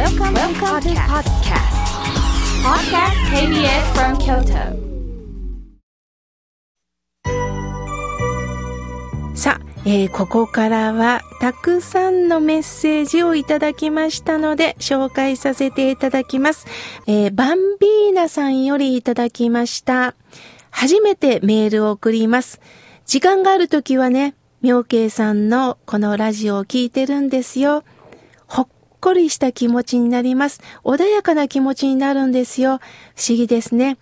Welcome, Welcome to podcast. Podcast KBS from Kyoto. さあ、えーここからはたくさんのメッセージをいただきましたので紹介させていただきます。えーバンビーナさんよりいただきました。初めてメールを送ります。時間があるときはね、妙慶さんのこのラジオを聞いてるんですよ。ほっこりした気持ちになります。穏やかな気持ちになるんですよ。不思議ですね。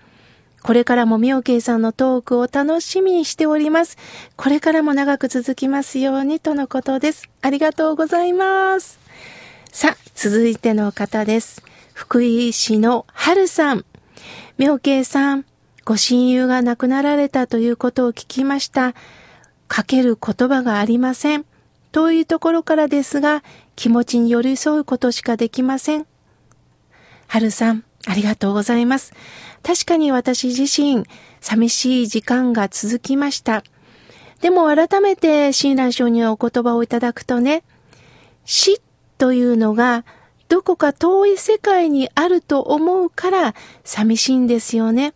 これからも妙慶さんのトークを楽しみにしております。これからも長く続きますようにとのことです。ありがとうございます。さあ、続いての方です。福井市の春さん。妙慶さん、ご親友が亡くなられたということを聞きました。かける言葉がありません。というところからですが、気持ちに寄り添うことしかできません。春さん、ありがとうございます。確かに私自身、寂しい時間が続きました。でも改めて親鸞上にお言葉をいただくとね、死というのがどこか遠い世界にあると思うから寂しいんですよね。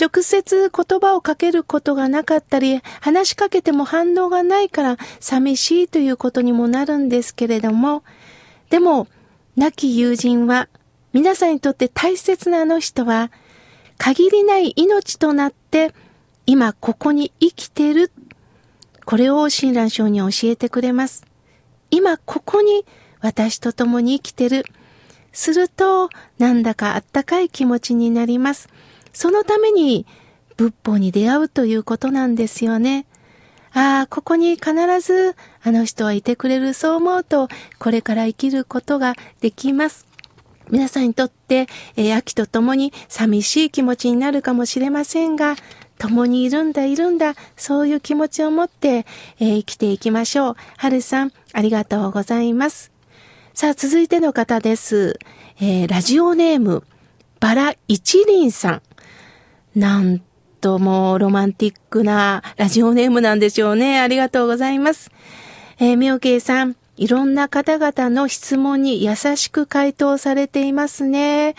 直接言葉をかけることがなかったり、話しかけても反応がないから寂しいということにもなるんですけれども、でも、亡き友人は、皆さんにとって大切なあの人は、限りない命となって、今ここに生きてる。これを親鸞上に教えてくれます。今ここに私と共に生きてる。すると、なんだかあったかい気持ちになります。そのために仏法に出会うということなんですよね。ああ、ここに必ずあの人はいてくれるそう思うと、これから生きることができます。皆さんにとって、えー秋と共に寂しい気持ちになるかもしれませんが、共にいるんだ、いるんだ、そういう気持ちを持って、えー生きていきましょう。はるさん、ありがとうございます。さあ、続いての方です。えーラジオネーム、バラ一輪さん。なんともロマンティックなラジオネームなんでしょうね。ありがとうございます。えー、妙慶さん、いろんな方々の質問に優しく回答されていますね。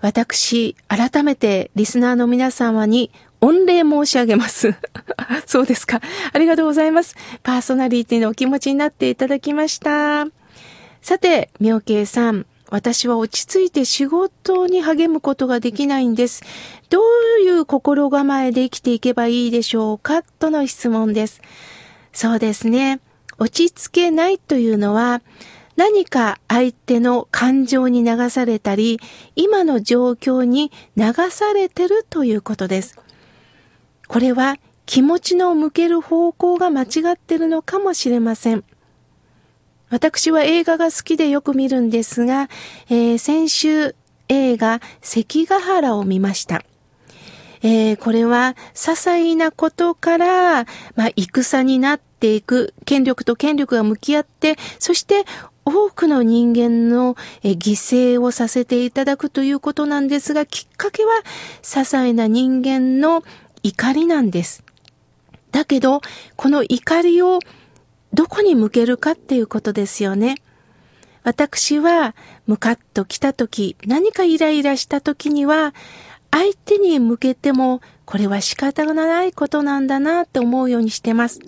私、改めてリスナーの皆様に御礼申し上げます。そうですか。ありがとうございます。パーソナリティのお気持ちになっていただきました。さて、妙慶さん、私は落ち着いて仕事に励むことができないんです。どういう心構えで生きていけばいいでしょうか？との質問です。そうですね。落ち着けないというのは、何か相手の感情に流されたり、今の状況に流されてるということです。これは気持ちの向ける方向が間違ってるのかもしれません。私は映画が好きでよく見るんですが、えー先週映画関ヶ原を見ました。えーこれは些細なことから、まあ、戦になっていく、権力と権力が向き合って、そして多くの人間の犠牲をさせていただくということなんですが、きっかけは些細な人間の怒りなんです。だけど、この怒りをどこに向けるかっていうことですよね。私は、ムカッと来た時、何かイライラした時には、相手に向けても、これは仕方がないことなんだなって思うようにしてます。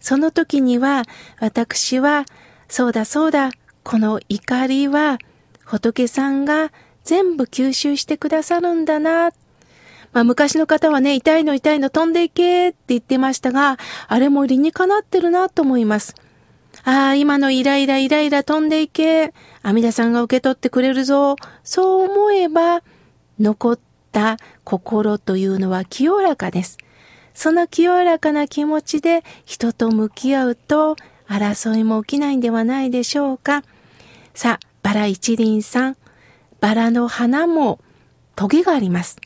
その時には、私は、そうだそうだ、この怒りは、仏さんが全部吸収してくださるんだな。まあ昔の方はね、痛いの痛いの飛んでいけって言ってましたが、あれも理にかなってるなと思います。ああ、今のイライライライラ飛んでいけ。阿弥陀さんが受け取ってくれるぞ。そう思えば、残った心というのは清らかです。その清らかな気持ちで人と向き合うと、争いも起きないんではないでしょうか。さあ、バラ一輪さん。バラの花もトゲがあります。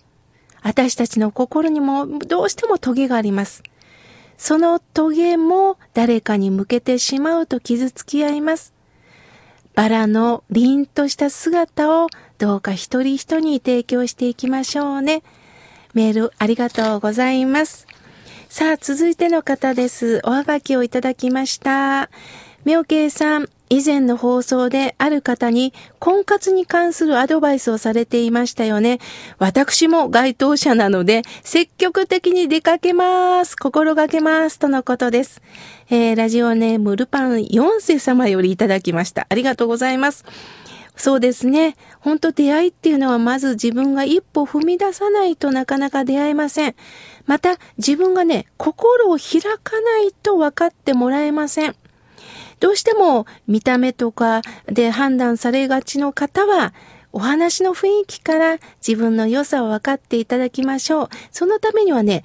私たちの心にもどうしてもトゲがあります。そのトゲも誰かに向けてしまうと傷つき合います。バラの凛とした姿をどうか一人一人に提供していきましょうね。メールありがとうございます。さあ、続いての方です。おはがきをいただきました。妙慶さん、以前の放送である方に婚活に関するアドバイスをされていましたよね。私も該当者なので積極的に出かけます。心がけます。とのことです。えー、ラジオネームルパン4世様よりいただきました。ありがとうございます。そうですね。本当出会いっていうのはまず自分が一歩踏み出さないとなかなか出会えません。また自分がね、心を開かないと分かってもらえません。どうしても見た目とかで判断されがちの方は、お話の雰囲気から自分の良さを分かっていただきましょう。そのためにはね、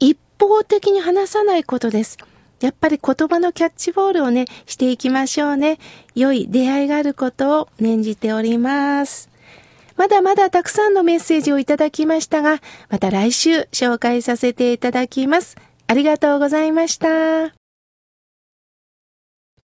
一方的に話さないことです。やっぱり言葉のキャッチボールをね、していきましょうね。良い出会いがあることを念じております。まだまだたくさんのメッセージをいただきましたが、また来週紹介させていただきます。ありがとうございました。